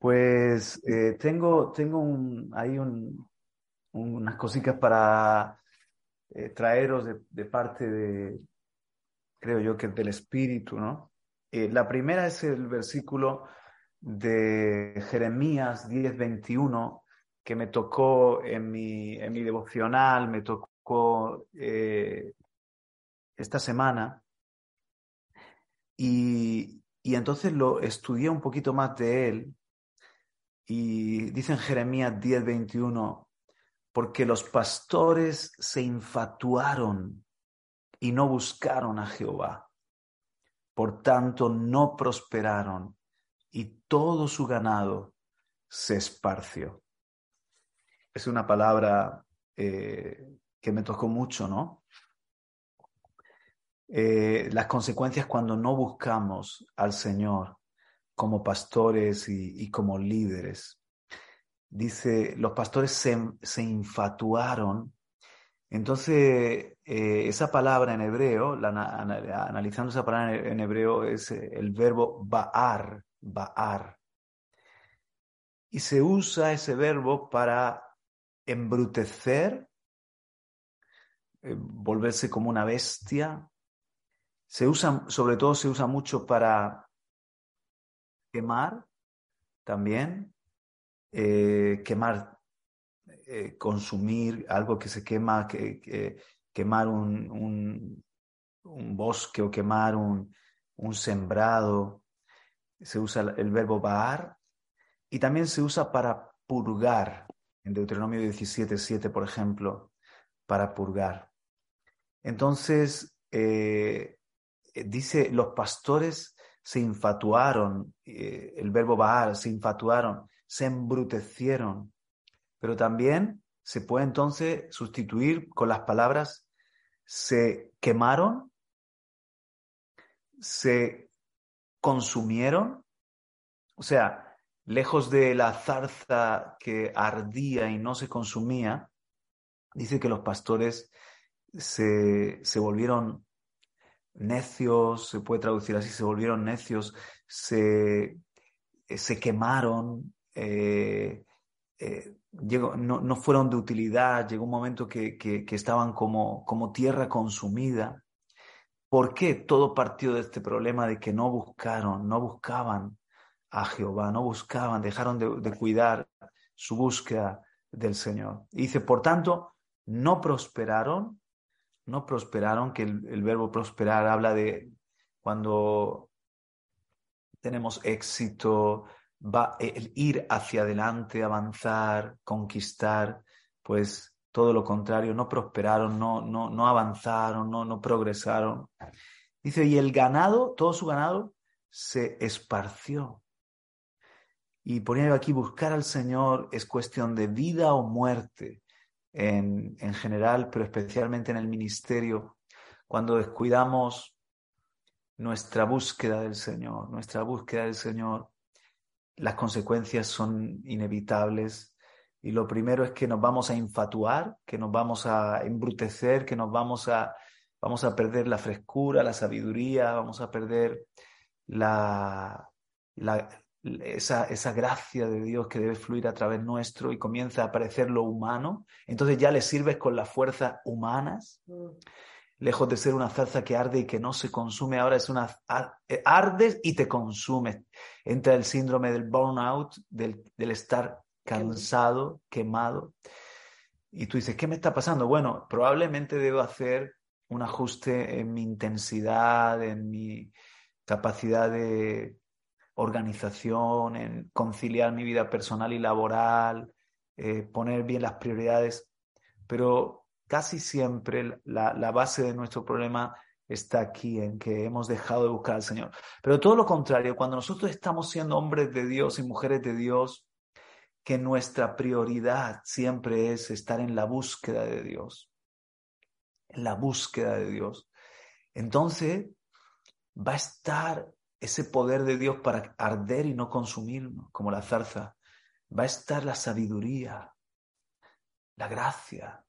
Pues eh, tengo, tengo un, ahí un, unas cositas para eh, traeros de, parte de, creo yo que del Espíritu, ¿no? Eh, la primera es el versículo de Jeremías 10:21 que me tocó en mi, en mi devocional, me tocó esta semana. Y, y entonces lo estudié un poquito más de él y dice en Jeremías 10:21, porque los pastores se infatuaron y no buscaron a Jehová. Por tanto, no prosperaron y todo su ganado se esparció. Es una palabra eh, que me tocó mucho, ¿no? Eh, las consecuencias cuando no buscamos al Señor como pastores y, como líderes. Dice, los pastores se, infatuaron. Entonces, eh, esa palabra en hebreo, analizando esa palabra en hebreo, es eh, el verbo ba'ar, ba'ar. Y se usa ese verbo para embrutecer, eh, volverse como una bestia. Se usa, sobre todo se usa mucho para quemar también, eh, quemar, eh, consumir algo que se quema, que, quemar un, un, bosque o quemar un, un sembrado. Se usa el verbo baar y también se usa para purgar. En Deuteronomio 17, 7, por ejemplo, para purgar. Entonces, eh, dice, los pastores se infatuaron, eh, el verbo baar, se infatuaron, se embrutecieron. Pero también se puede entonces sustituir con las palabras se quemaron, se consumieron, o sea, lejos de la zarza que ardía y no se consumía, dice que los pastores se, se volvieron necios, se puede traducir así, se volvieron necios, se, eh, se quemaron, eh, eh, no, no, fueron de utilidad, llegó un momento que, que, estaban como, como tierra consumida. ¿Por qué todo partió de este problema de que no buscaron, no buscaban a Jehová, no buscaban, dejaron de, de cuidar su búsqueda del Señor? Y dice, por tanto, no prosperaron no prosperaron, que el, verbo prosperar habla de cuando tenemos éxito, va el ir hacia adelante, avanzar, conquistar, pues todo lo contrario, no prosperaron, no, no, no avanzaron, no, no progresaron. Dice, y el ganado, todo su ganado, se esparció. Y ponía aquí, buscar al Señor es cuestión de vida o muerte en, en general, pero especialmente en el ministerio, cuando descuidamos nuestra búsqueda del Señor, nuestra búsqueda del Señor, las consecuencias son inevitables. Y lo primero es que nos vamos a infatuar, que nos vamos a embrutecer, que nos vamos a, vamos a perder la frescura, la sabiduría, vamos a perder la, la, esa, esa gracia de Dios que debe fluir a través nuestro y comienza a aparecer lo humano, entonces ya le sirves con las fuerzas humanas, mm. lejos de ser una zarza que arde y que no se consume, ahora es una eh, ardes y te consumes. Entra el síndrome del burnout, del, del estar cansado, quemado. Y tú dices, ¿qué me está pasando? Bueno, probablemente debo hacer un ajuste en mi intensidad, en mi capacidad de organización, en conciliar mi vida personal y laboral, eh, poner bien las prioridades, pero casi siempre la, la base de nuestro problema está aquí, en que hemos dejado de buscar al Señor. Pero todo lo contrario, cuando nosotros estamos siendo hombres de Dios y mujeres de Dios, que nuestra prioridad siempre es estar en la búsqueda de Dios, en la búsqueda de Dios, entonces va a estar ese poder de Dios para arder y no consumirnos, como la zarza, va a estar la sabiduría, la gracia,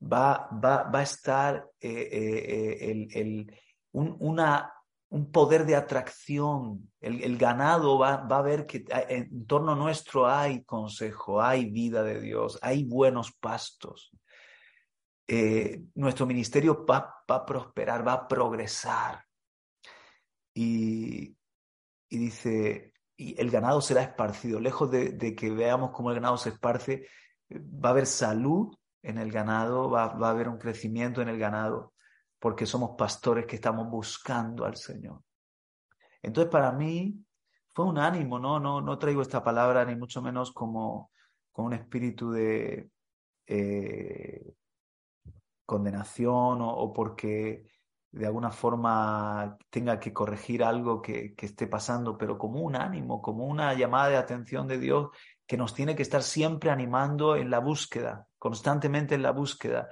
va, va, va a estar eh, eh, eh, el, una, un poder de atracción. El, ganado va, a ver que en torno nuestro hay consejo, hay vida de Dios, hay buenos pastos. Eh, nuestro ministerio va, a prosperar, va a progresar. Y, dice, y el ganado será esparcido. Lejos de, de, que veamos cómo el ganado se esparce, va a haber salud en el ganado, va, va a haber un crecimiento en el ganado porque somos pastores que estamos buscando al Señor. Entonces, para mí fue un ánimo, ¿no? No, no traigo esta palabra ni mucho menos como con un espíritu de eh, condenación o, porque de alguna forma tenga que corregir algo que, esté pasando, pero como un ánimo, como una llamada de atención de Dios que nos tiene que estar siempre animando en la búsqueda, constantemente en la búsqueda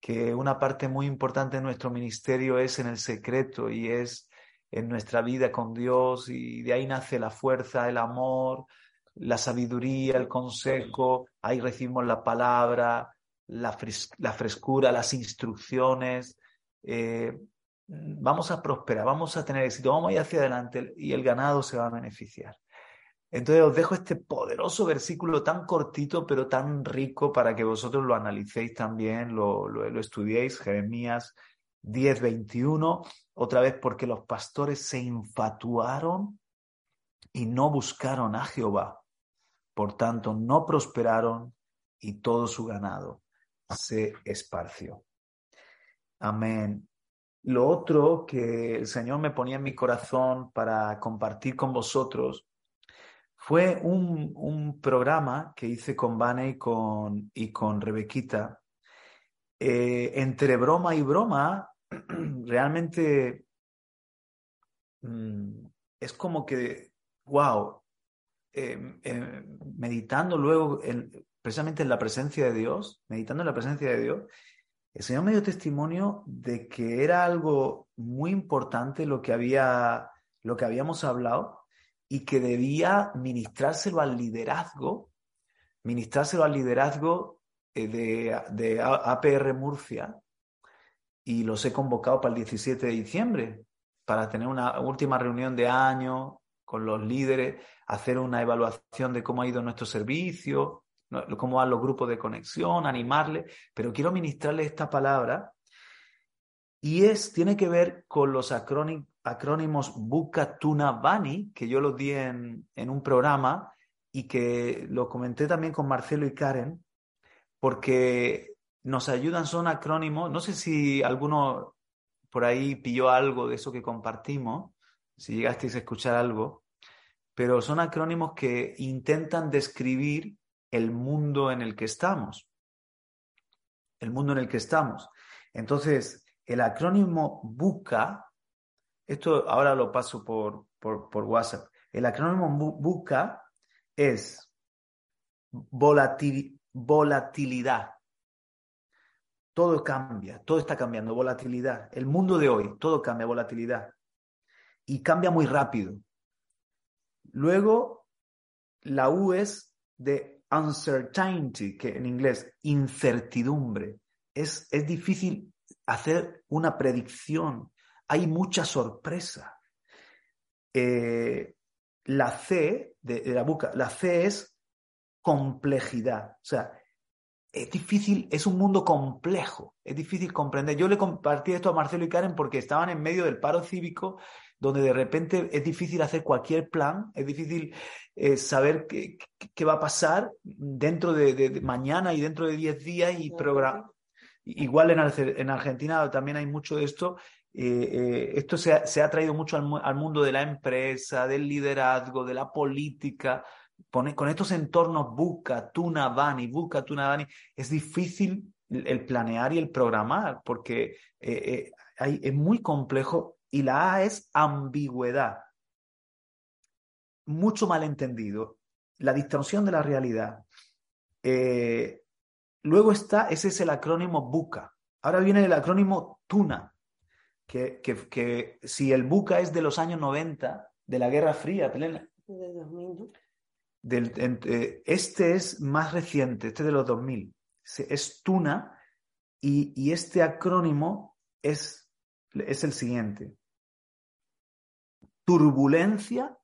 que una parte muy importante de nuestro ministerio es en el secreto y es en nuestra vida con Dios y de ahí nace la fuerza, el amor, la sabiduría, el consejo, ahí recibimos la palabra, la, frescura, las instrucciones. Eh, vamos a prosperar, vamos a tener éxito, vamos a ir hacia adelante y el ganado se va a beneficiar. Entonces os dejo este poderoso versículo tan cortito pero tan rico para que vosotros lo analicéis también, lo, lo, estudiéis, Jeremías 10, 21, otra vez porque los pastores se infatuaron y no buscaron a Jehová. Por tanto, no prosperaron y todo su ganado se esparció. Amén. Lo otro que el Señor me ponía en mi corazón para compartir con vosotros fue un, programa que hice con Vane y con, y con Rebequita. Eh, entre broma y broma, realmente mm, es como que, wow, em, em, meditando luego precisamente en la presencia de Dios, meditando en la presencia de Dios, el Señor me dio testimonio de que era algo muy importante lo que, había, lo que habíamos hablado y que debía ministrárselo al liderazgo, ministrárselo al liderazgo eh, de, de APR Murcia y los he convocado para el 17 de diciembre para tener una última reunión de año con los líderes, hacer una evaluación de cómo ha ido nuestro servicio, cómo van los grupos de conexión, animarles, pero quiero ministrarles esta palabra. Y es, tiene que ver con los acrónimos acrónimos Buka Tuna Bani, que yo los di en, un programa y que lo comenté también con Marcelo y Karen, porque nos ayudan, son acrónimos, no sé si alguno por ahí pilló algo de eso que compartimos, si llegasteis a escuchar algo, pero son acrónimos que intentan describir el mundo en el que estamos, el mundo en el que estamos. Entonces, el acrónimo BUCA esto ahora lo paso por, por, WhatsApp. El acrónimo BUCA es volatilidad. Todo cambia, todo está cambiando, volatilidad. El mundo de hoy, todo cambia, volatilidad. Y cambia muy rápido. Luego, la U es de uncertainty, que en inglés, incertidumbre. Es, es difícil hacer una predicción hay mucha sorpresa. Eh, la C de, la boca, la C es complejidad. O sea, es difícil, es un mundo complejo, es difícil comprender. Yo le compartí esto a Marcelo y Karen porque estaban en medio del paro cívico, donde de repente es difícil hacer cualquier plan, es difícil eh, saber qué, va a pasar dentro de, mañana y dentro de 10 días y programa. Igual en, en Argentina también hay mucho de esto eh, eh, esto se ha, traído mucho al, mundo de la empresa, del liderazgo, de la política. con estos entornos Buca, Tunavani, Buca, Tunavani, es difícil el planear y el programar porque eh, es muy complejo y la A es ambigüedad. Mucho malentendido. La distorsión de la realidad. luego está, ese es el acrónimo Buca. Ahora viene el acrónimo Tuna que, que, si el Buca es de los años 90, de la Guerra Fría, plena, del, eh, este es más reciente, este de los 2000, es Tuna y, y este acrónimo es, es el siguiente. turbulencia,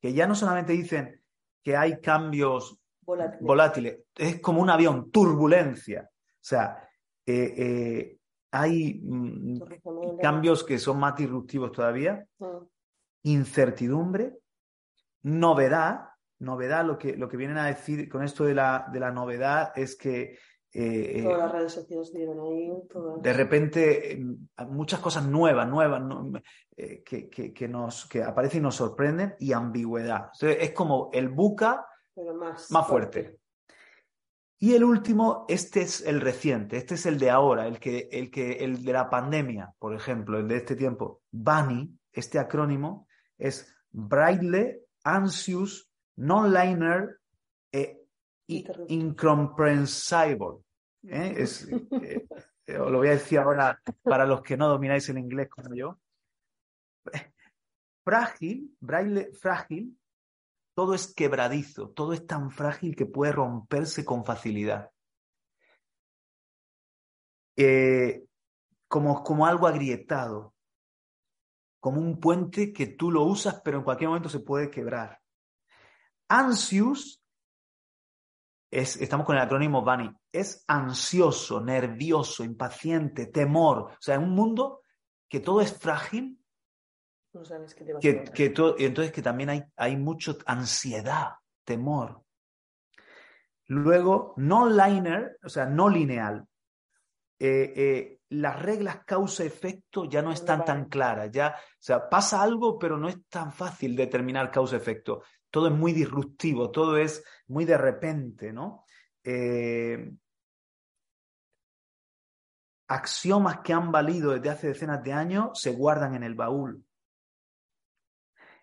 que ya no solamente dicen que hay cambios volátiles, es como un avión, turbulencia. O sea, eh, eh, hay mm, cambios que son más disruptivos todavía, mm. incertidumbre, novedad, novedad, lo que, lo que vienen a decir con esto de la, de la novedad es que eh, Todas las redes sociales ahí. De repente, em, muchas cosas nuevas, nuevas, que, que, nos, que aparecen y nos sorprenden, y ambigüedad. es como el buca más, fuerte. Y el último, este es el reciente, este es el de ahora, el, que, el, que, el de la pandemia, por ejemplo, el de este tiempo. BANI, este acrónimo, es Braille, Anxious, Non-Liner e Incomprehensible. ¿eh? Es, eh, eh, lo voy a decir ahora para los que no domináis el inglés como yo. Frágil, Braille frágil, todo es quebradizo, todo es tan frágil que puede romperse con facilidad. Eh, como, como algo agrietado, como un puente que tú lo usas, pero en cualquier momento se puede quebrar. Ansious, es, estamos con el acrónimo BANI, es ansioso, nervioso, impaciente, temor. O sea, en un mundo que todo es frágil, no sabes qué te va a que, que Entonces que también hay, hay mucha ansiedad, temor. Luego, no liner, o sea, no lineal. Eh, eh, las reglas causa-efecto ya no están tan claras. Ya, o sea, pasa algo, pero no es tan fácil determinar causa-efecto. Todo es muy disruptivo, todo es muy de repente, ¿no? Eh, axiomas que han valido desde hace decenas de años se guardan en el baúl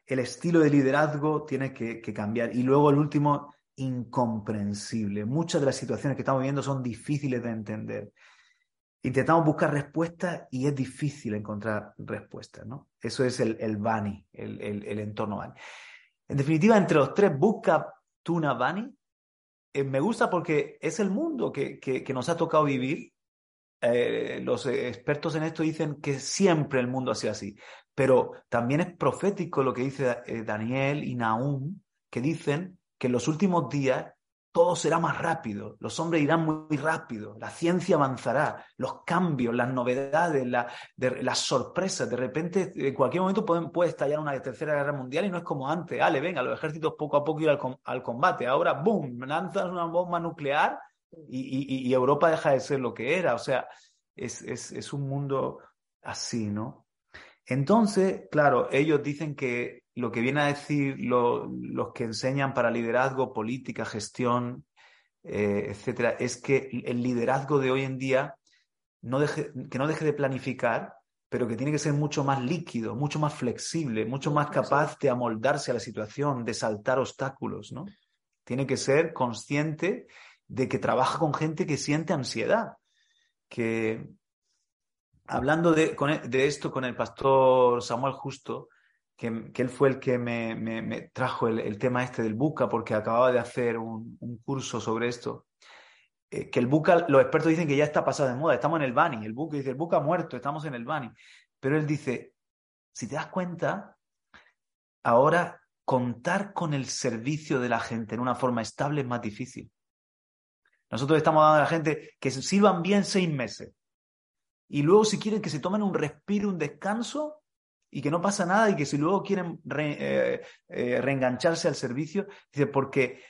el estilo de liderazgo tiene que, cambiar. Y luego el último, incomprensible. Muchas de las situaciones que estamos viviendo son difíciles de entender. Intentamos buscar respuestas y es difícil encontrar respuestas, ¿no? Eso es el, el Bani, el, entorno Bani. En definitiva, entre los tres, busca Tuna Bani. Eh, me gusta porque es el mundo que, que nos ha tocado vivir eh, los expertos en esto dicen que siempre el mundo ha sido así, pero también es profético lo que dice eh, Daniel y Nahum, que dicen que en los últimos días todo será más rápido, los hombres irán muy rápido, la ciencia avanzará, los cambios, las novedades, las sorpresas, de repente en cualquier momento puede estallar una tercera guerra mundial y no es como antes, ale, venga, los ejércitos poco a poco ir al, al combate, ahora, boom, lanzan una bomba nuclear y, Europa deja de ser lo que era. O sea, es, un mundo así, ¿no? Entonces, claro, ellos dicen que lo que viene a decir los que enseñan para liderazgo, política, gestión, eh, etcétera, es que el liderazgo de hoy en día no deje, que no deje de planificar, pero que tiene que ser mucho más líquido, mucho más flexible, mucho más capaz de amoldarse a la situación, de saltar obstáculos, ¿no? Tiene que ser consciente de que trabaja con gente que siente ansiedad. Que hablando de, e, esto con el pastor Samuel Justo, que, él fue el que me, trajo el, tema este del buca, porque acababa de hacer un, curso sobre esto. Eh, que el buca, los expertos dicen que ya está pasado de moda, estamos en el Bani. El buca dice, el buca muerto, estamos en el Bani. Pero él dice, si te das cuenta, ahora contar con el servicio de la gente en una forma estable es más difícil. Nosotros estamos dando a la gente que sirvan bien seis meses. Y luego si quieren que se tomen un respiro, un descanso y que no pasa nada y que si luego quieren eh, eh, reengancharse al servicio, dice, porque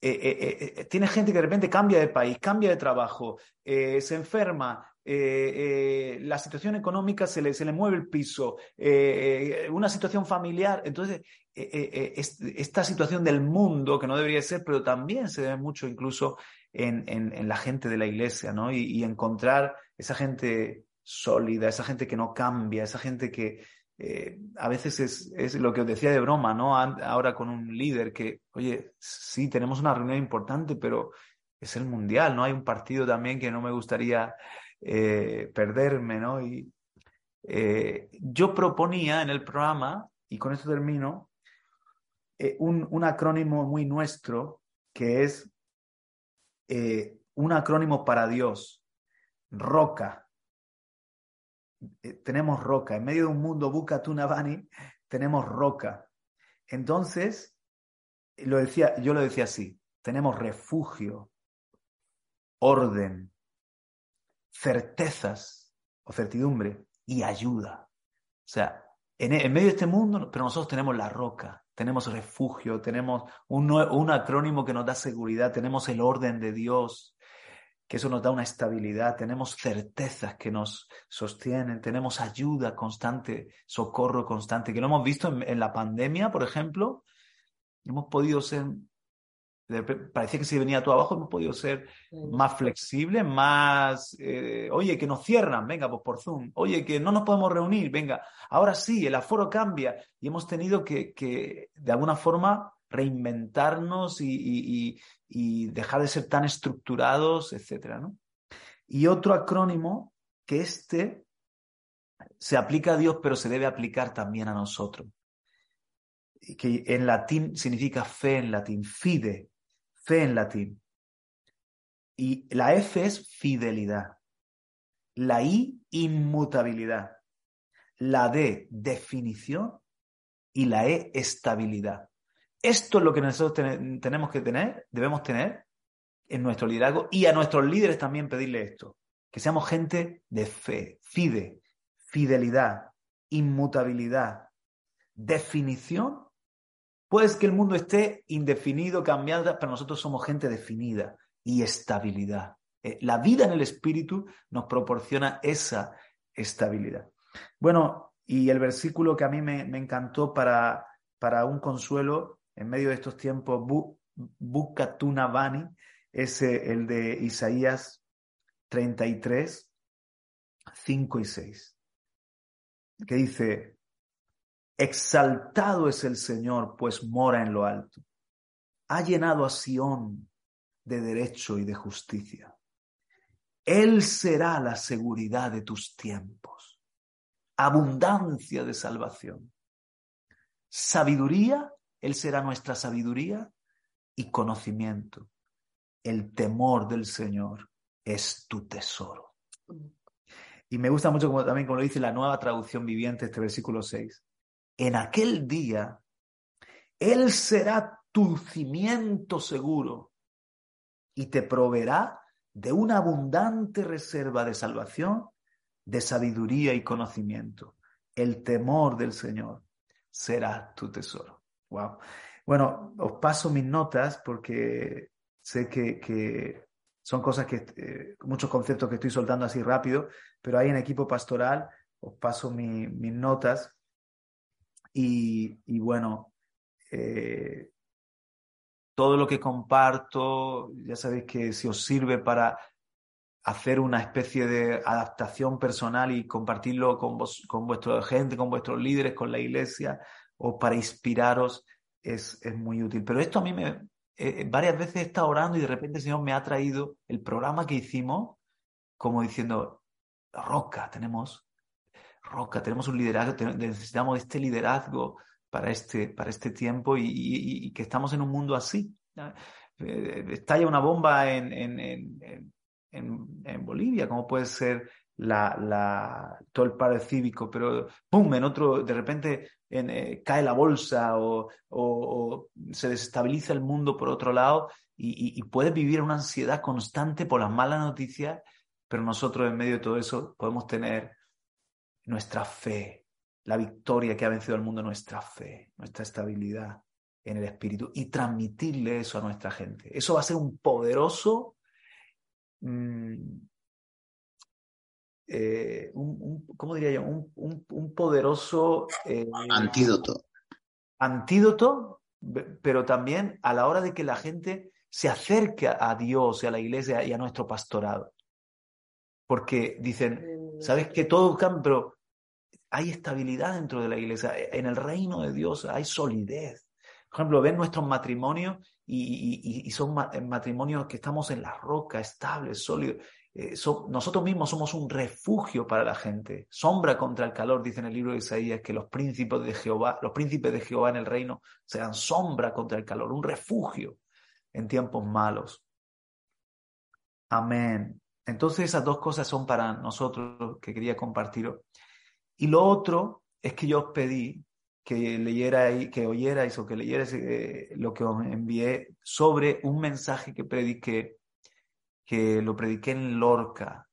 eh, tiene gente que de repente cambia de país, cambia de trabajo, se enferma, la situación económica se le, se le mueve el piso, una situación familiar. Entonces, esta situación del mundo, que no debería ser, pero también se debe mucho incluso en, la gente de la iglesia, ¿no? Y, encontrar esa gente sólida, esa gente que no cambia, esa gente que eh, a veces es, lo que os decía de broma, ¿no? Ahora con un líder que, oye, sí, tenemos una reunión importante, pero es el mundial, ¿no? Hay un partido también que no me gustaría eh, perderme, ¿no? Y eh, yo proponía en el programa, y con esto termino, un, acrónimo muy nuestro que es un acrónimo para Dios, roca. Eh, tenemos roca. En medio de un mundo buca tunabani, tenemos roca. Entonces, lo decía, yo lo decía así, tenemos refugio, orden, certezas o certidumbre y ayuda. O sea, en, medio de este mundo, pero nosotros tenemos la roca, tenemos refugio, tenemos un, un acrónimo que nos da seguridad, tenemos el orden de Dios, que eso nos da una estabilidad, tenemos certezas que nos sostienen, tenemos ayuda constante, socorro constante, que lo hemos visto en la pandemia, por ejemplo, hemos podido ser parecía que si venía todo abajo hemos podido ser más flexibles, más, eh, oye, que nos cierran, venga, pues por Zoom, oye, que no nos podemos reunir, venga, ahora sí, el aforo cambia y hemos tenido que, que de alguna forma reinventarnos y, y, dejar de ser tan estructurados, etcétera, ¿no? Y otro acrónimo que este se aplica a Dios, pero se debe aplicar también a nosotros. Que en latín significa fe en latín, fide, fe en latín. Y la F es fidelidad. La I, inmutabilidad. La D, definición. Y la E, estabilidad. Esto es lo que nosotros tenemos que tener, debemos tener en nuestro liderazgo y a nuestros líderes también pedirle esto. Que seamos gente de fe, fide, fidelidad, inmutabilidad, definición Puede que el mundo esté indefinido, cambiado, pero nosotros somos gente definida y estabilidad. Eh, la vida en el espíritu nos proporciona esa estabilidad. Bueno, y el versículo que a mí me, encantó para, para, un consuelo en medio de estos tiempos, Bukatunavani, es eh, el de Isaías 33, 5 y 6, que dice, Exaltado es el Señor, pues mora en lo alto. Ha llenado a Sión de derecho y de justicia. Él será la seguridad de tus tiempos, abundancia de salvación. Sabiduría, Él será nuestra sabiduría y conocimiento. El temor del Señor es tu tesoro. Y me gusta mucho como, también como lo dice la nueva traducción viviente, este versículo 6 en aquel día, Él será tu cimiento seguro y te proveerá de una abundante reserva de salvación, de sabiduría y conocimiento. El temor del Señor será tu tesoro. Wow. Bueno, os paso mis notas porque sé que, son cosas que, eh, muchos conceptos que estoy soltando así rápido, pero ahí en equipo pastoral os paso mis notas y, bueno, eh, todo lo que comparto, ya sabéis que si os sirve para hacer una especie de adaptación personal y compartirlo con, vos, con vuestra gente, con vuestros líderes, con la iglesia, o para inspiraros, es, es muy útil. Pero esto a mí me... Eh, varias veces he estado orando y de repente el Señor me ha traído el programa que hicimos como diciendo, Roca, tenemos roca, tenemos un liderazgo, necesitamos este liderazgo para este, para este tiempo y, que estamos en un mundo así. Eh, estalla una bomba en, en, en, Bolivia, como puede ser la, la, todo el paro cívico, pero ¡pum! En otro, de repente eh, cae la bolsa o, se desestabiliza el mundo por otro lado y, y, puedes vivir una ansiedad constante por las malas noticias, pero nosotros en medio de todo eso podemos tener nuestra fe, la victoria que ha vencido al mundo, nuestra fe, nuestra estabilidad en el espíritu y transmitirle eso a nuestra gente. Eso va a ser un poderoso, mm, eh, un, ¿cómo diría yo? Un, poderoso eh, antídoto. Antídoto, pero también a la hora de que la gente se acerque a Dios y a la iglesia y a nuestro pastorado. Porque dicen, sabes que todo cambia, pero hay estabilidad dentro de la iglesia. En el reino de Dios hay solidez. Por ejemplo, ven nuestros matrimonios y, son matrimonios que estamos en la roca, estables, sólidos. Eh, nosotros mismos somos un refugio para la gente, sombra contra el calor, dice en el libro de Isaías, que los príncipes de Jehová, los príncipes de Jehová en el reino serán sombra contra el calor, un refugio en tiempos malos. Amén. Entonces esas dos cosas son para nosotros que quería compartir. Y lo otro es que yo os pedí que leyera que oyerais o que leyerais eh, lo que os envié sobre un mensaje que prediqué, que lo prediqué en Lorca,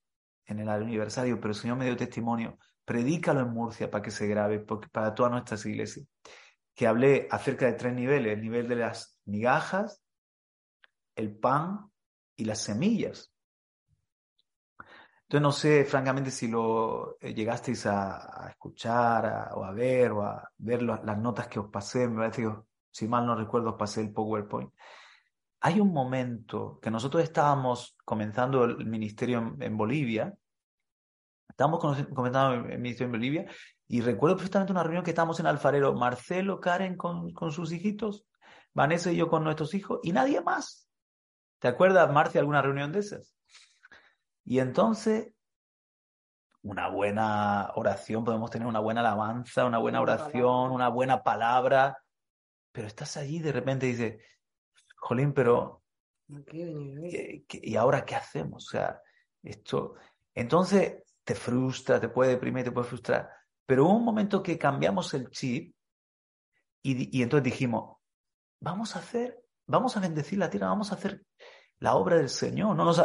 en el aniversario, pero el Señor me dio testimonio. Predícalo en Murcia para que se grabe, para todas nuestras iglesias. Que hablé acerca de tres niveles: el nivel de las migajas, el pan y las semillas. Entonces no sé, francamente, si lo eh, llegasteis a, escuchar o a ver o a ver las notas que os pasé. Me parece que, si mal no recuerdo, os pasé el PowerPoint. Hay un momento que nosotros estábamos comenzando el ministerio en, Bolivia. Estábamos comenzando el ministerio en Bolivia y recuerdo perfectamente una reunión que estábamos en Alfarero, Marcelo, Karen con, con sus hijitos, Vanessa y yo con nuestros hijos y nadie más. ¿Te acuerdas, Marcia, alguna reunión de esas? Y entonces, una buena oración, podemos tener una buena alabanza, una buena oración, una buena palabra, pero estás allí y de repente dices, Jolín, pero ¿y ahora qué hacemos? O sea, esto... Entonces te frustra, te puede deprimir, te puede frustrar, pero hubo un momento que cambiamos el chip y, y entonces dijimos, vamos a hacer, vamos a bendecir la tierra, vamos a hacer la obra del Señor. No nos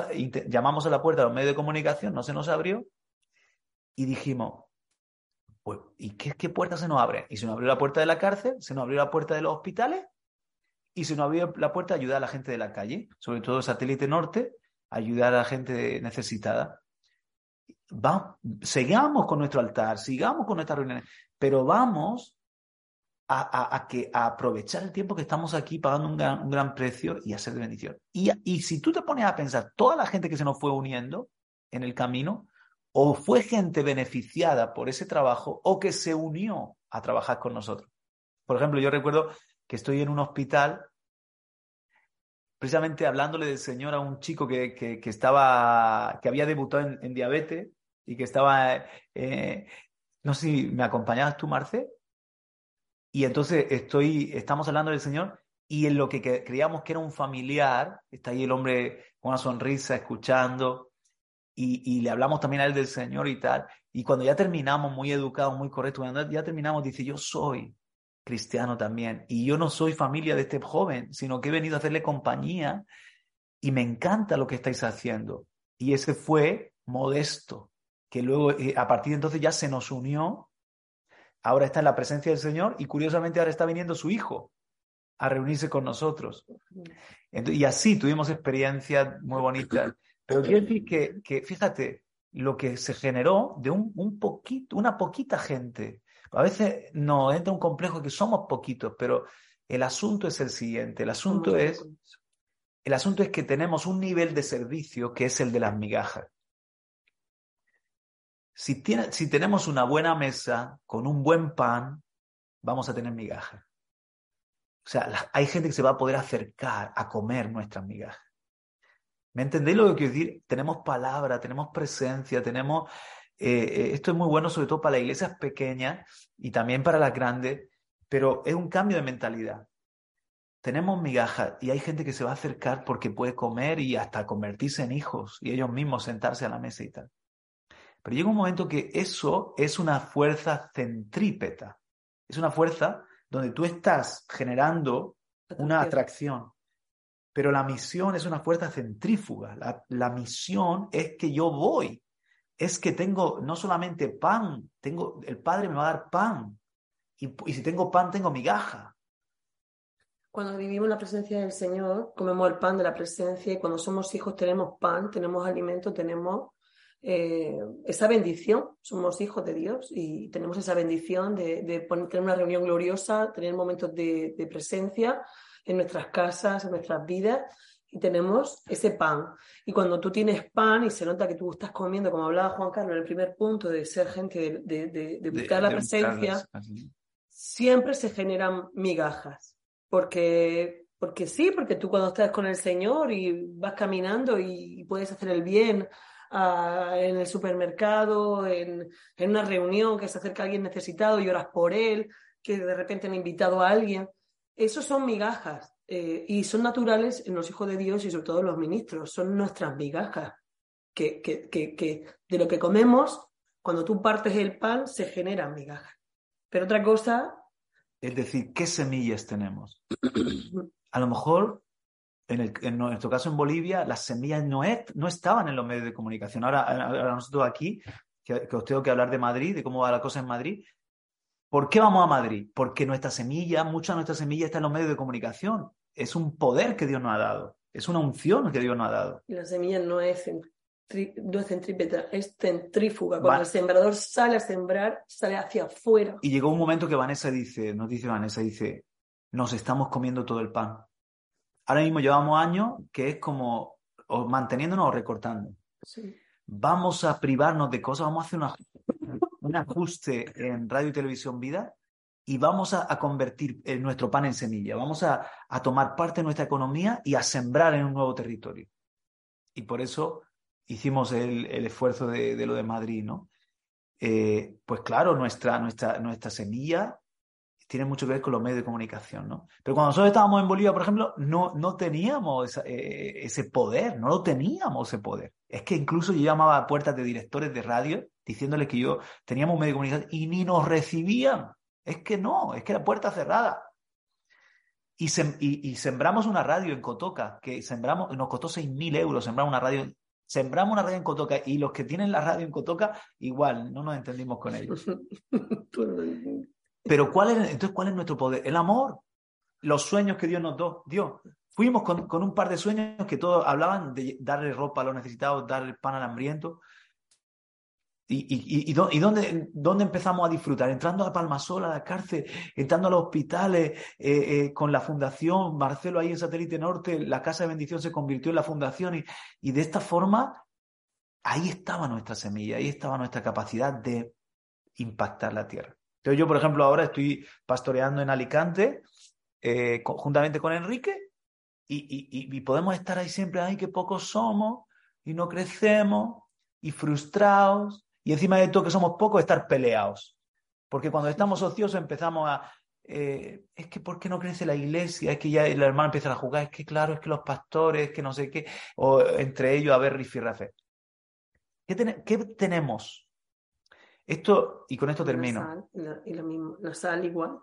llamamos a la puerta de los medios de comunicación, no se nos abrió y dijimos, pues, ¿y qué, qué puerta se nos abre? Y se nos abrió la puerta de la cárcel, se nos abrió la puerta de los hospitales y se nos abrió la puerta de ayudar a la gente de la calle, sobre todo satélite norte, ayudar a la gente necesitada. Va, sigamos con nuestro altar, sigamos con nuestras reuniones, pero vamos a, que, a aprovechar el tiempo que estamos aquí pagando un gran, un gran precio y hacer de bendición. Y, y si tú te pones a pensar, toda la gente que se nos fue uniendo en el camino, o fue gente beneficiada por ese trabajo o que se unió a trabajar con nosotros. Por ejemplo, yo recuerdo que estoy en un hospital precisamente hablándole del Señor a un chico que, que, estaba, que había debutado en, diabetes y que estaba, eh, no sé si me acompañabas tú, Marce, y entonces estoy, estamos hablando del Señor y en lo que creíamos que era un familiar, está ahí el hombre con una sonrisa escuchando y, le hablamos también a él del Señor y tal. Y cuando ya terminamos, muy educados, muy correctos, ya terminamos, dice, yo soy cristiano también y yo no soy familia de este joven, sino que he venido a hacerle compañía y me encanta lo que estáis haciendo. Y ese fue modesto, que luego eh, a partir de entonces ya se nos unió ahora está en la presencia del Señor y curiosamente ahora está viniendo su hijo a reunirse con nosotros. y así tuvimos experiencias muy bonitas. Pero quiero decir que, fíjate, lo que se generó de un, poquito, una poquita gente. A veces nos entra un complejo que somos poquitos, pero el asunto es el siguiente. El asunto es, el asunto es que tenemos un nivel de servicio que es el de las migajas. Si, si tenemos una buena mesa con un buen pan, vamos a tener migajas. O sea, hay gente que se va a poder acercar a comer nuestras migajas. ¿Me entendéis lo que quiero decir? Tenemos palabra, tenemos presencia, tenemos... Eh, esto es muy bueno sobre todo para las iglesias pequeñas y también para las grandes, pero es un cambio de mentalidad. Tenemos migajas y hay gente que se va a acercar porque puede comer y hasta convertirse en hijos y ellos mismos sentarse a la mesa y tal. Pero llega un momento que eso es una fuerza centrípeta. Es una fuerza donde tú estás generando una atracción. Pero la misión es una fuerza centrífuga. La, misión es que yo voy. Es que tengo no solamente pan, tengo, el Padre me va a dar pan. Y, si tengo pan, tengo migaja. Cuando vivimos la presencia del Señor, comemos el pan de la presencia y cuando somos hijos tenemos pan, tenemos alimento, tenemos eh, esa bendición. Somos hijos de Dios y tenemos esa bendición de, tener una reunión gloriosa, tener momentos de, presencia en nuestras casas, en nuestras vidas y tenemos ese pan. Y cuando tú tienes pan y se nota que tú estás comiendo, como hablaba Juan Carlos en el primer punto, de ser gente de, buscar la presencia, siempre se generan migajas. Porque, porque sí, porque tú cuando estás con el Señor y vas caminando y puedes hacer el bien en el supermercado, en, en, una reunión que se acerca alguien necesitado y oras por él, que de repente han invitado a alguien. Esos son migajas eh, y son naturales en los hijos de Dios y sobre todo en los ministros. Son nuestras migajas. Que, que, que, que de lo que comemos, cuando tú partes el pan, se generan migajas. Pero otra cosa Es decir, ¿qué semillas tenemos? A lo mejor, en, el, en nuestro caso en Bolivia, las semillas no, no estaban en los medios de comunicación. Ahora, ahora nosotros aquí, que, que, os tengo que hablar de Madrid, de cómo va la cosa en Madrid, ¿por qué vamos a Madrid? Porque nuestra semilla, mucha de nuestra semilla está en los medios de comunicación. Es un poder que Dios nos ha dado. Es una unción que Dios nos ha dado. Y la semilla no es no es centrípeta, es centrífuga. Cuando el sembrador sale a sembrar, sale hacia afuera. Y llegó un momento que Vanessa dice, nos dice Vanessa, dice, nos estamos comiendo todo el pan. Ahora mismo llevamos años que es como o manteniéndonos o recortando. Vamos a privarnos de cosas, vamos a hacer un ajuste en radio y televisión vida y vamos a, convertir nuestro pan en semilla. Vamos a, tomar parte de nuestra economía y a sembrar en un nuevo territorio. Y por eso hicimos el, esfuerzo de, lo de Madrid, ¿no? Eh, pues claro, nuestra, nuestra, nuestra semilla tiene mucho que ver con los medios de comunicación, ¿no? Pero cuando nosotros estábamos en Bolivia, por ejemplo, no, no teníamos eh, ese poder, no lo teníamos ese poder. Es que incluso yo llamaba a puertas de directores de radio diciéndoles que yo teníamos un medio de comunicación y ni nos recibían. Es que no, es que la puerta cerrada. Y, y, sembramos una radio en Cotoca, que sembramos, nos costó 6.000 euros sembrar una radio sembramos una radio en Cotoca y los que tienen la radio en Cotoca, igual, no nos entendimos con ellos. Pero ¿cuál es, entonces, ¿cuál es nuestro poder? El amor, los sueños que Dios nos dio. Fuimos con, con un par de sueños que todos hablaban de darle ropa a los necesitados, darle pan al hambriento. ¿Y, y, y, dónde, dónde, empezamos a disfrutar? Entrando a Palmasola, a la cárcel, entrando a los hospitales, eh, eh, con la fundación, Marcelo ahí en Satélite Norte, la Casa de Bendición se convirtió en la fundación y, de esta forma, ahí estaba nuestra semilla, ahí estaba nuestra capacidad de impactar la tierra. Entonces yo, por ejemplo, ahora estoy pastoreando en Alicante, eh, juntamente con Enrique, y, podemos estar ahí siempre, ay, que pocos somos, y no crecemos, y frustrados, y encima de todo que somos pocos, estar peleados. Porque cuando estamos ociosos empezamos a... Eh, es que ¿por qué no crece la iglesia? Es que ya el hermano empieza a jugar, es que claro, es que los pastores, que no sé qué, o entre ellos a ver rifirrafe. ¿Qué, ¿Qué tenemos? Esto, y con esto termino. La sal, y la, sal igual.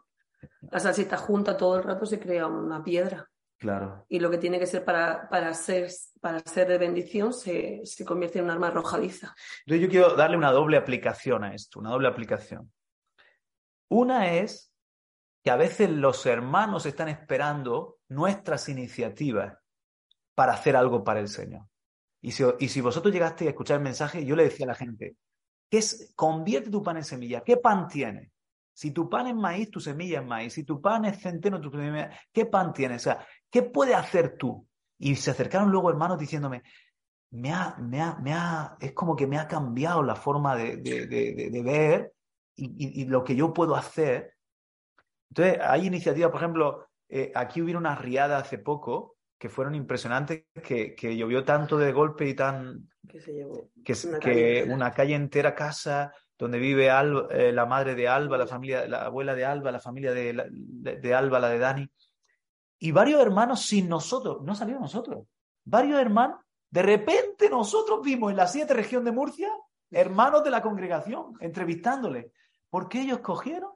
La sal si está junta todo el rato se crea una piedra. Claro. Y lo que tiene que ser para, para, ser, para ser de bendición se, se convierte en un arma arrojadiza. Entonces yo quiero darle una doble aplicación a esto, una doble aplicación. Una es que a veces los hermanos están esperando nuestras iniciativas para hacer algo para el Señor. Y si, y si vosotros llegasteis a escuchar el mensaje, yo le decía a la gente, ¿qué es, convierte tu pan en semilla. ¿Qué pan tiene? Si tu pan es maíz, tu semilla es maíz. Si tu pan es centeno, tu semilla ¿Qué pan tiene? O sea, ¿qué puedes hacer tú? Y se acercaron luego hermanos diciéndome, me ha, me ha, me ha, es como que me ha cambiado la forma de, de, de, ver y, y, lo que yo puedo hacer. Entonces, hay iniciativas, por ejemplo, eh, aquí hubo una riada hace poco que fueron impresionantes, que, que llovió tanto de golpe y tan... Que se llevó. Que, una, que calle una calle entera, casa, donde vive eh, la madre de Alba, la familia, la abuela de Alba, la familia de, de, Alba, la de Dani. Y varios hermanos sin nosotros, no salieron nosotros. Varios hermanos, de repente nosotros vimos en la siete región de Murcia hermanos de la congregación entrevistándole. ¿Por qué ellos cogieron?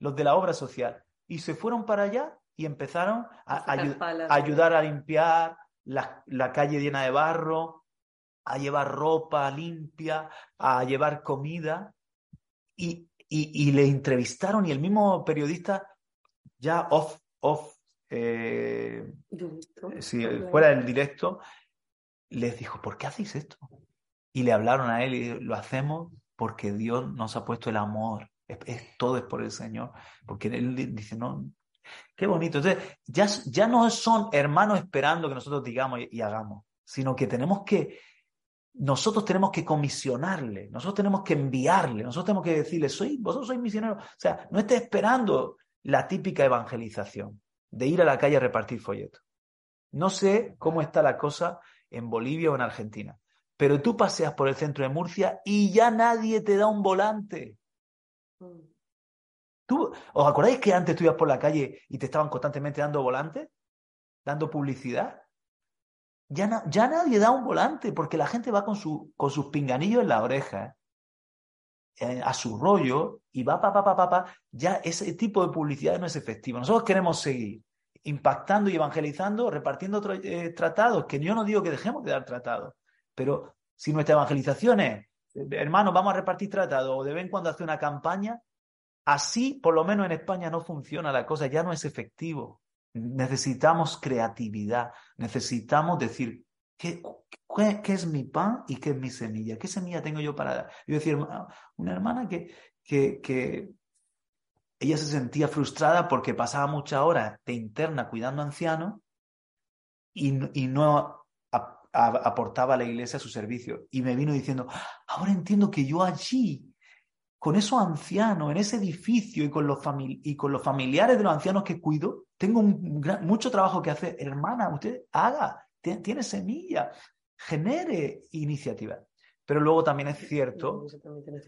Los de la obra social. Y se fueron para allá y empezaron a, ayudar a limpiar la, la calle llena de barro, a llevar ropa limpia, a llevar comida. Y, y, le entrevistaron y el mismo periodista, ya off, off, eh, fuera del directo, les dijo, ¿por qué hacéis esto? Y le hablaron a él y lo hacemos porque Dios nos ha puesto el amor. Es, todo es por el Señor. Porque él dice, no, qué bonito. Entonces, ya, ya no son hermanos esperando que nosotros digamos y hagamos, sino que tenemos que nosotros tenemos que comisionarle, nosotros tenemos que enviarle, nosotros tenemos que decirle, soy, vosotros sois misioneros. O sea, no estés esperando la típica evangelización de ir a la calle a repartir folletos. No sé cómo está la cosa en Bolivia o en Argentina, pero tú paseas por el centro de Murcia y ya nadie te da un volante. ¿Tú, ¿Os acordáis que antes tú ibas por la calle y te estaban constantemente dando volantes? ¿Dando publicidad? Ya, nadie da un volante porque la gente va con, con sus pinganillos en la oreja. eh, a su rollo y va pa, pa, pa, ya ese tipo de publicidad no es efectivo. Nosotros queremos seguir impactando y evangelizando, repartiendo eh, tratados, que yo no digo que dejemos de dar tratados, pero si nuestra evangelización es, hermanos, vamos a repartir tratados o de vez en cuando hacer una campaña, así por lo menos en España no funciona la cosa, ya no es efectivo. Necesitamos creatividad, necesitamos decir, ¿qué, es mi pan y qué es mi semilla? ¿Qué semilla tengo yo para dar? Yo decía, una hermana que, que, que ella se sentía frustrada porque pasaba muchas horas de interna cuidando ancianos y, y no aportaba a la iglesia su servicio. Y me vino diciendo, ahora entiendo que yo allí, con esos ancianos, en ese edificio y con los, y con los familiares de los ancianos que cuido, tengo mucho trabajo que hacer. Hermana, usted haga, tiene semilla, genere iniciativa. Pero luego también es cierto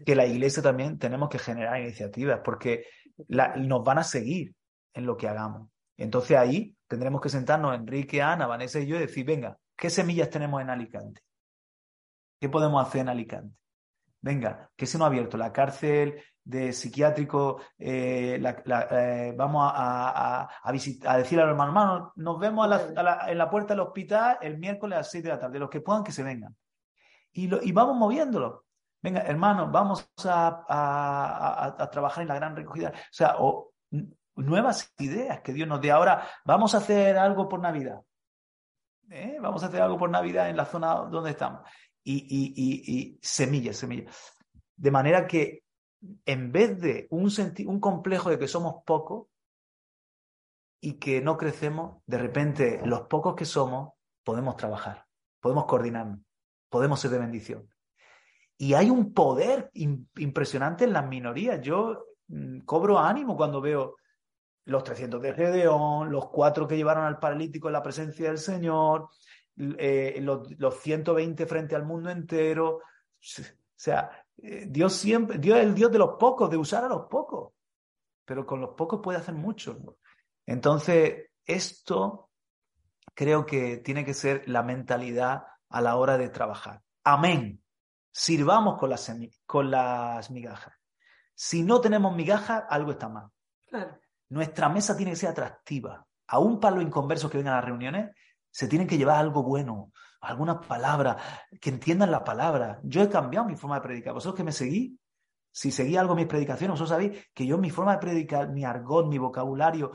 que la iglesia también tenemos que generar iniciativas porque nos van a seguir en lo que hagamos. Entonces ahí tendremos que sentarnos Enrique, Ana, Vanessa y yo y decir, venga, ¿qué semillas tenemos en Alicante? ¿Qué podemos hacer en Alicante? Venga, ¿qué se nos ha abierto? La cárcel de psiquiátrico, eh, eh, vamos a, a, a decir a los hermanos, nos vemos en la puerta del hospital el miércoles a las 6 de la tarde, los que puedan que se vengan. Y, vamos moviéndolo. Venga, hermanos, vamos a, a, trabajar en la gran recogida. O sea, nuevas ideas que Dios nos dé. Ahora, vamos a hacer algo por Navidad. ¿Eh? Vamos a hacer algo por Navidad en la zona donde estamos. Y, y, y, y semillas, semillas. De manera que en vez de un, un complejo de que somos pocos y que no crecemos, de repente los pocos que somos podemos trabajar, podemos coordinarnos, podemos ser de bendición. Y hay un poder impresionante en las minorías. Yo mm, cobro ánimo cuando veo los 300 de Gedeón, los cuatro que llevaron al paralítico en la presencia del Señor, eh, los, los 120 frente al mundo entero. O sea, eh, Dios siempre, Dios es el Dios de los pocos, de usar a los pocos, pero con los pocos puede hacer mucho. Entonces, esto creo que tiene que ser la mentalidad a la hora de trabajar. Amén sirvamos con las, con las migajas. Si no tenemos migajas, algo está mal. Nuestra mesa tiene que ser atractiva. Aún para los inconversos que vengan a las reuniones, se tienen que llevar algo bueno, alguna palabra, que entiendan la palabra. Yo he cambiado mi forma de predicar. Vosotros que me seguís, si seguís algo mis predicaciones, vosotros sabéis que yo mi forma de predicar, mi argot, mi vocabulario,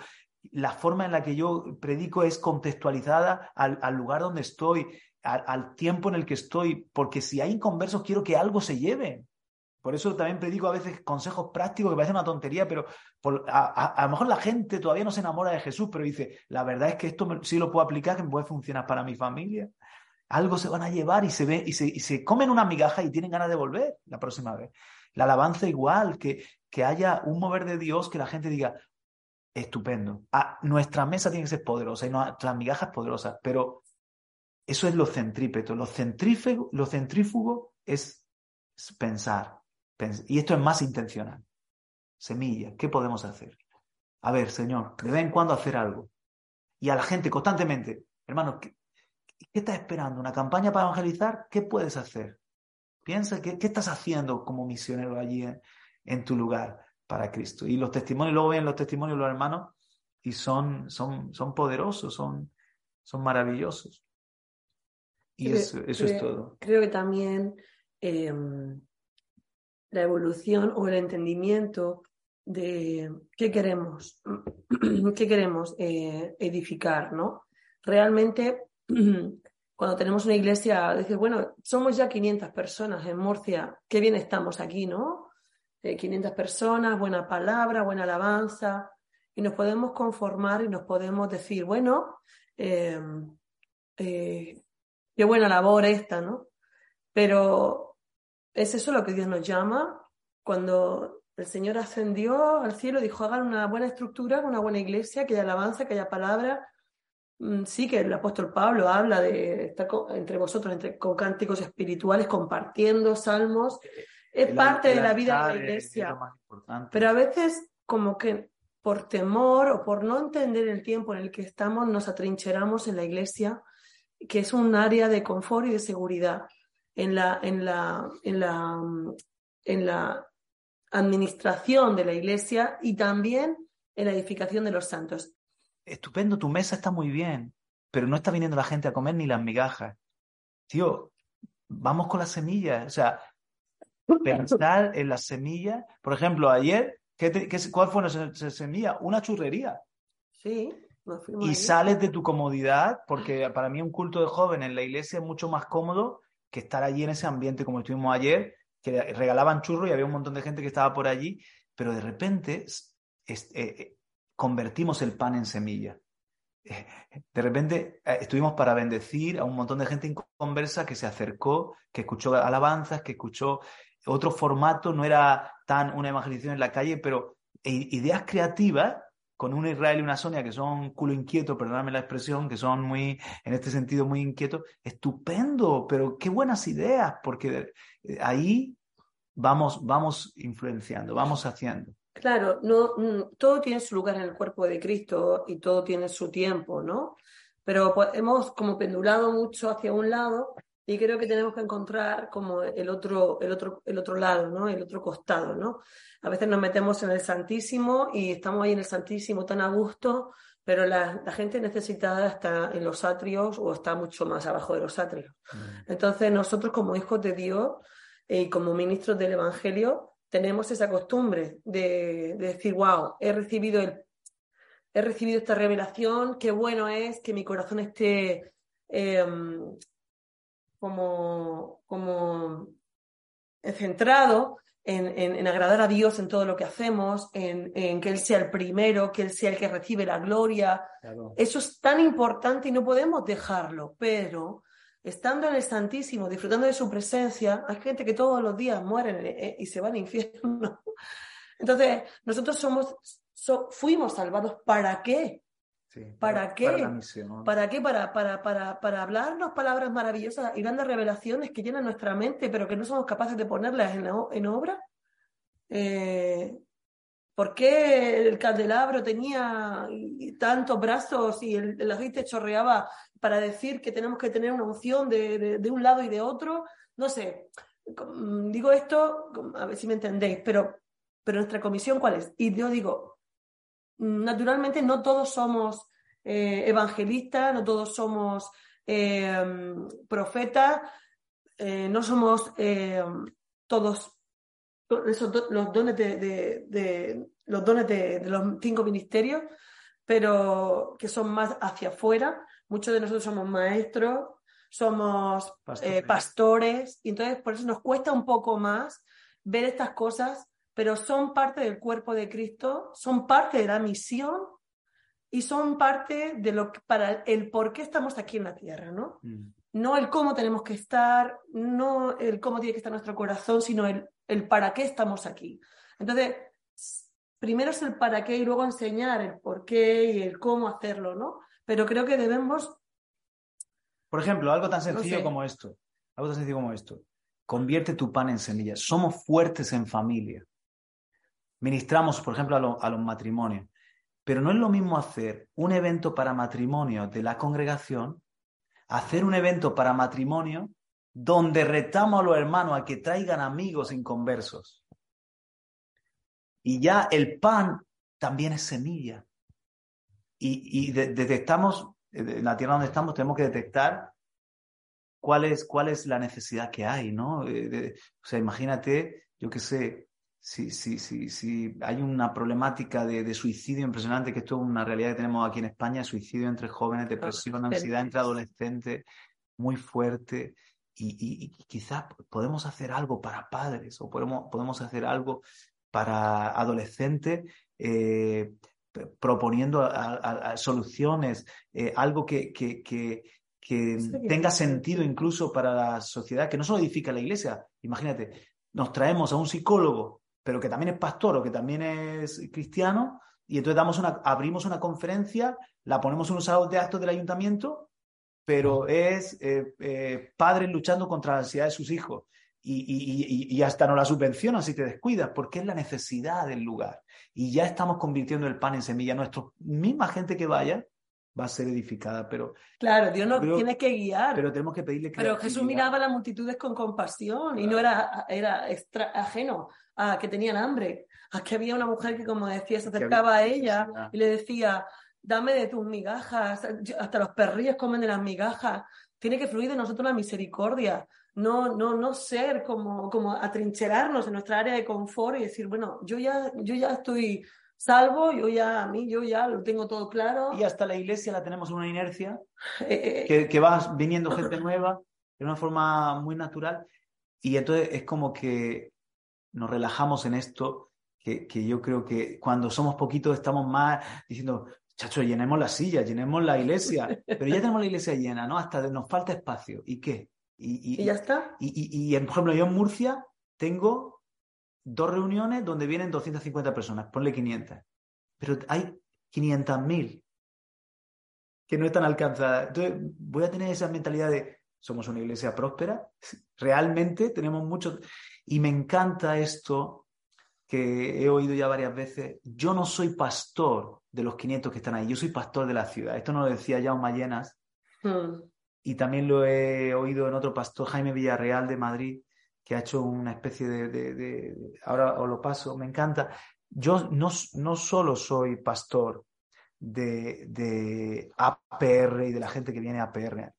la forma en la que yo predico es contextualizada al, al lugar donde estoy al, tiempo en el que estoy, porque si hay inconversos quiero que algo se lleve. Por eso también predico a veces consejos prácticos que parecen una tontería, pero a, lo mejor la gente todavía no se enamora de Jesús, pero dice, la verdad es que esto sí lo puedo aplicar, que me puede funcionar para mi familia. Algo se van a llevar y se ve y se, comen una migaja y tienen ganas de volver la próxima vez. La alabanza igual, que, que haya un mover de Dios que la gente diga, estupendo. Ah, nuestra mesa tiene que ser poderosa y nuestras migajas poderosas, pero eso es lo centrípeto. Lo, lo centrífugo es pensar. Y esto es más intencional. Semilla, ¿qué podemos hacer? A ver, Señor, de vez en cuando hacer algo. Y a la gente constantemente, hermano, ¿qué, estás esperando? ¿Una campaña para evangelizar? ¿Qué puedes hacer? Piensa, ¿qué, qué estás haciendo como misionero allí en, tu lugar para Cristo? Y los testimonios, luego ven los testimonios de los hermanos y son, son, son poderosos, son, son maravillosos. Y eso, es todo. Creo que también em, la evolución o el entendimiento de qué queremos, qué queremos eh, edificar, ¿no? Realmente, cuando tenemos una iglesia, decir, bueno, somos ya 500 personas en Murcia, qué bien estamos aquí, ¿no? 500 eh, personas, buena palabra, buena alabanza, y nos podemos conformar y nos podemos decir, bueno, em, eh, qué buena labor esta, ¿no? Pero es eso lo que Dios nos llama. Cuando el Señor ascendió al cielo, dijo, hagan una buena estructura, una buena iglesia, que haya alabanza, que haya palabra. Mm, sí, que el apóstol Pablo habla de estar entre vosotros, entre, con cánticos espirituales, compartiendo salmos. Es parte de la vida de la iglesia. Pero a veces, como que por temor o por no entender el tiempo en el que estamos, nos atrincheramos en la iglesia que es un área de confort y de seguridad en la, en la, en la, en la, administración de la iglesia y también en la edificación de los santos. Estupendo, tu mesa está muy bien, pero no está viniendo la gente a comer ni las migajas. Tío, vamos con las semillas. O sea, pensar en las semillas. Por ejemplo, ayer, ¿qué ¿cuál fue nuestra semilla? Una churrería. Sí. Y sales de tu comodidad, porque para mí un culto de jóvenes en la iglesia es mucho más cómodo que estar allí en ese ambiente como estuvimos ayer, que regalaban churros y había un montón de gente que estaba por allí, pero de repente eh, eh, convertimos el pan en semilla. De repente eh, estuvimos para bendecir a un montón de gente conversa que se acercó, que escuchó alabanzas, que escuchó otro formato, no era tan una evangelización en la calle, pero ideas creativas con un Israel y una Sonia que son culo inquieto, perdóname la expresión, que son muy, en este sentido, muy inquietos, estupendo, pero qué buenas ideas, porque eh, ahí vamos, vamos influenciando, vamos haciendo. Claro, no, mm, todo tiene su lugar en el cuerpo de Cristo y todo tiene su tiempo, ¿no? Pero hemos como pendulado mucho hacia un lado y creo que tenemos que encontrar como el otro, el otro, el otro lado, ¿no? El otro costado, ¿no? A veces nos metemos en el Santísimo y estamos ahí en el Santísimo tan a gusto, pero la, gente necesitada está en los atrios o está mucho más abajo de los atrios. Mm. Entonces nosotros como hijos de Dios y como ministros del Evangelio tenemos esa costumbre de, decir, wow, he recibido, el, he recibido esta revelación, qué bueno es que mi corazón esté em, como, como centrado en, agradar a Dios en todo lo que hacemos, en, que Él sea el primero, que Él sea el que recibe la gloria. Eso es tan importante y no podemos dejarlo, pero estando en el Santísimo, disfrutando de su presencia, hay gente que todos los días mueren eh, y se van al infierno. Entonces, nosotros somos, fuimos salvados para qué? ¿Para, qué? Para, qué? Para, para, para, para hablarnos palabras maravillosas y grandes revelaciones que llenan nuestra mente, pero que no somos capaces de ponerlas en, en obra. Eh, ¿Por qué el candelabro tenía tantos brazos y el, el, aceite chorreaba para decir que tenemos que tener una unción de, de, un lado y de otro? No sé, digo esto, a ver si me entendéis, pero, pero nuestra comisión, ¿cuál es? Y yo digo, naturalmente no todos somos eh, evangelistas, no todos somos eh, profetas, eh, no somos todos los dones de, los dones de, los cinco ministerios, pero que son más hacia afuera. Muchos de nosotros somos maestros, somos pastores, y entonces por eso nos cuesta un poco más ver estas cosas pero son parte del cuerpo de Cristo, son parte de la misión y son parte de lo que, para el por qué estamos aquí en la tierra, ¿no? Mm. No el cómo tenemos que estar, no el cómo tiene que estar nuestro corazón, sino el, el para qué estamos aquí. Entonces, primero es el para qué y luego enseñar el por qué y el cómo hacerlo, ¿no? Pero creo que debemos... Por ejemplo, algo tan sencillo como esto, algo tan sencillo como esto, convierte tu pan en semillas. Somos fuertes en familia ministramos, por ejemplo, a, los matrimonios. Pero no es lo mismo hacer un evento para matrimonio de la congregación, hacer un evento para matrimonio donde retamos a los hermanos a que traigan amigos inconversos. Y ya el pan también es semilla. Y, detectamos, en la tierra donde estamos, tenemos que detectar cuál es, cuál es la necesidad que hay, ¿no? Eh, o sea, imagínate, yo qué sé, Sí, sí, sí, sí. Hay una problemática de, suicidio impresionante, que esto es una realidad que tenemos aquí en España, suicidio entre jóvenes, depresión, ansiedad entre adolescentes, muy fuerte. Y, quizás podemos hacer algo para padres o podemos, podemos hacer algo para adolescentes eh, proponiendo soluciones, eh, algo que, que, que, que tenga sentido incluso para la sociedad, que no solo edifica la iglesia. Imagínate, nos traemos a un psicólogo pero que también es pastor o que también es cristiano, y entonces damos una, abrimos una conferencia, la ponemos en un salón de actos del ayuntamiento, pero es eh, eh, padres luchando contra la ansiedad de sus hijos. Y, hasta no la subvencionan si te descuidas, porque es la necesidad del lugar. Y ya estamos convirtiendo el pan en semilla. Nuestra misma gente que vaya va a ser edificada, pero... Claro, Dios nos tiene que guiar. Pero tenemos que pedirle que... Pero Jesús miraba a las multitudes con compasión y no era, era extra, ajeno a que tenían hambre, a que había una mujer que, como decía, se acercaba a ella y le decía, dame de tus migajas, hasta los perrillos comen de las migajas, tiene que fluir de nosotros la misericordia, no, no, no ser como, como atrincherarnos en nuestra área de confort y decir, bueno, yo ya, yo ya estoy salvo, yo ya, a mí, yo ya lo tengo todo claro. Y hasta la iglesia la tenemos en una inercia, eh, eh, que, que va viniendo gente nueva de una forma muy natural. Y entonces es como que nos relajamos en esto, que, que yo creo que cuando somos poquitos estamos más diciendo, chacho, llenemos la silla, llenemos la iglesia, pero ya tenemos la iglesia llena, ¿no? Hasta nos falta espacio. ¿Y qué? Y, ya está. Y, y, por ejemplo, yo en Murcia tengo dos reuniones donde vienen 250 personas, ponle 500. Pero hay 500.000 que no están alcanzadas. Entonces, voy a tener esa mentalidad de, somos una iglesia próspera, realmente tenemos mucho... Y me encanta esto que he oído ya varias veces. Yo no soy pastor de los 500 que están ahí, yo soy pastor de la ciudad. Esto no lo decía ya Mayenas. Hmm y también lo he oído en otro pastor, Jaime Villarreal de Madrid, que ha hecho una especie de, ahora os lo paso, me encanta. Yo no, no solo soy pastor de, de, APR y de la gente que viene a APR.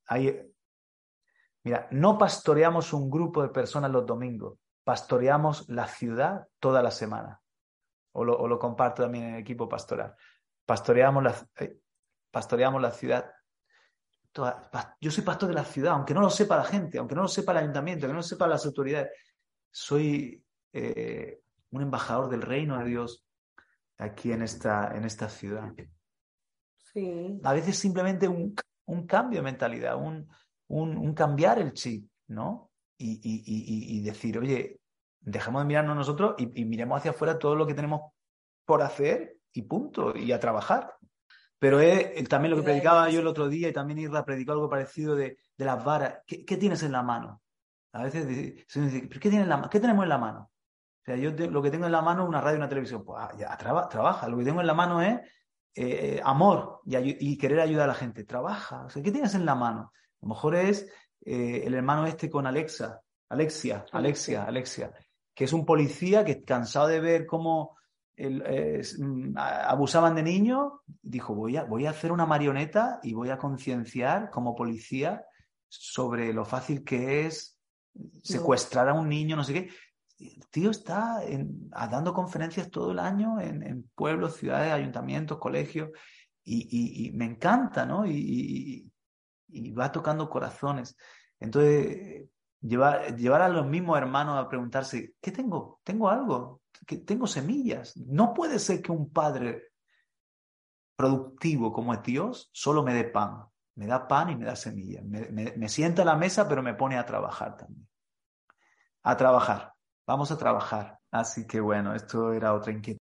Mira, no pastoreamos un grupo de personas los domingos, pastoreamos la ciudad toda la semana. O lo, o lo comparto también en el equipo pastoral. Pastoreamos la, eh, pastoreamos la ciudad yo soy pastor de la ciudad, aunque no lo sepa la gente, aunque no lo sepa el ayuntamiento, aunque no lo sepa las autoridades. Soy eh, un embajador del reino de Dios aquí en esta, en esta ciudad. Sí. A veces simplemente un, cambio de mentalidad, un, un, cambiar el chip, ¿no? Y, decir, oye, dejamos de mirarnos nosotros y miremos hacia afuera todo lo que tenemos por hacer y punto, y a trabajar. Pero es también lo que predicaba yo el otro día y también Irra predicó algo parecido de, de las varas. ¿Qué, ¿Qué, tienes en la mano? A veces se dice, ¿pero qué, la, qué tenemos en la mano? O sea, yo lo que tengo en la mano es una radio y una televisión. Pues ah, ya, trabaja. Lo que tengo en la mano es eh, amor y, y, querer ayudar a la gente. Trabaja. O sea, ¿qué tienes en la mano? A lo mejor es eh, el hermano este con Alexa, Alexia, Alexia, Alexia, que es un policía que cansado de ver cómo Mm, abusaban de niños, dijo, voy a, voy a hacer una marioneta y voy a concienciar como policía sobre lo fácil que es secuestrar a un niño, no sé qué. El tío está dando conferencias todo el año en, pueblos, ciudades, ayuntamientos, colegios, y, me encanta, ¿no? Y, va tocando corazones. Entonces, llevar, llevar a los mismos hermanos a preguntarse, ¿qué tengo? ¿Tengo algo? que tengo semillas. No puede ser que un padre productivo como es Dios solo me dé pan. Me da pan y me da semillas. Me, sienta a la mesa, pero me pone a trabajar también. A trabajar. Vamos a trabajar. Así que bueno, esto era otra inquietud.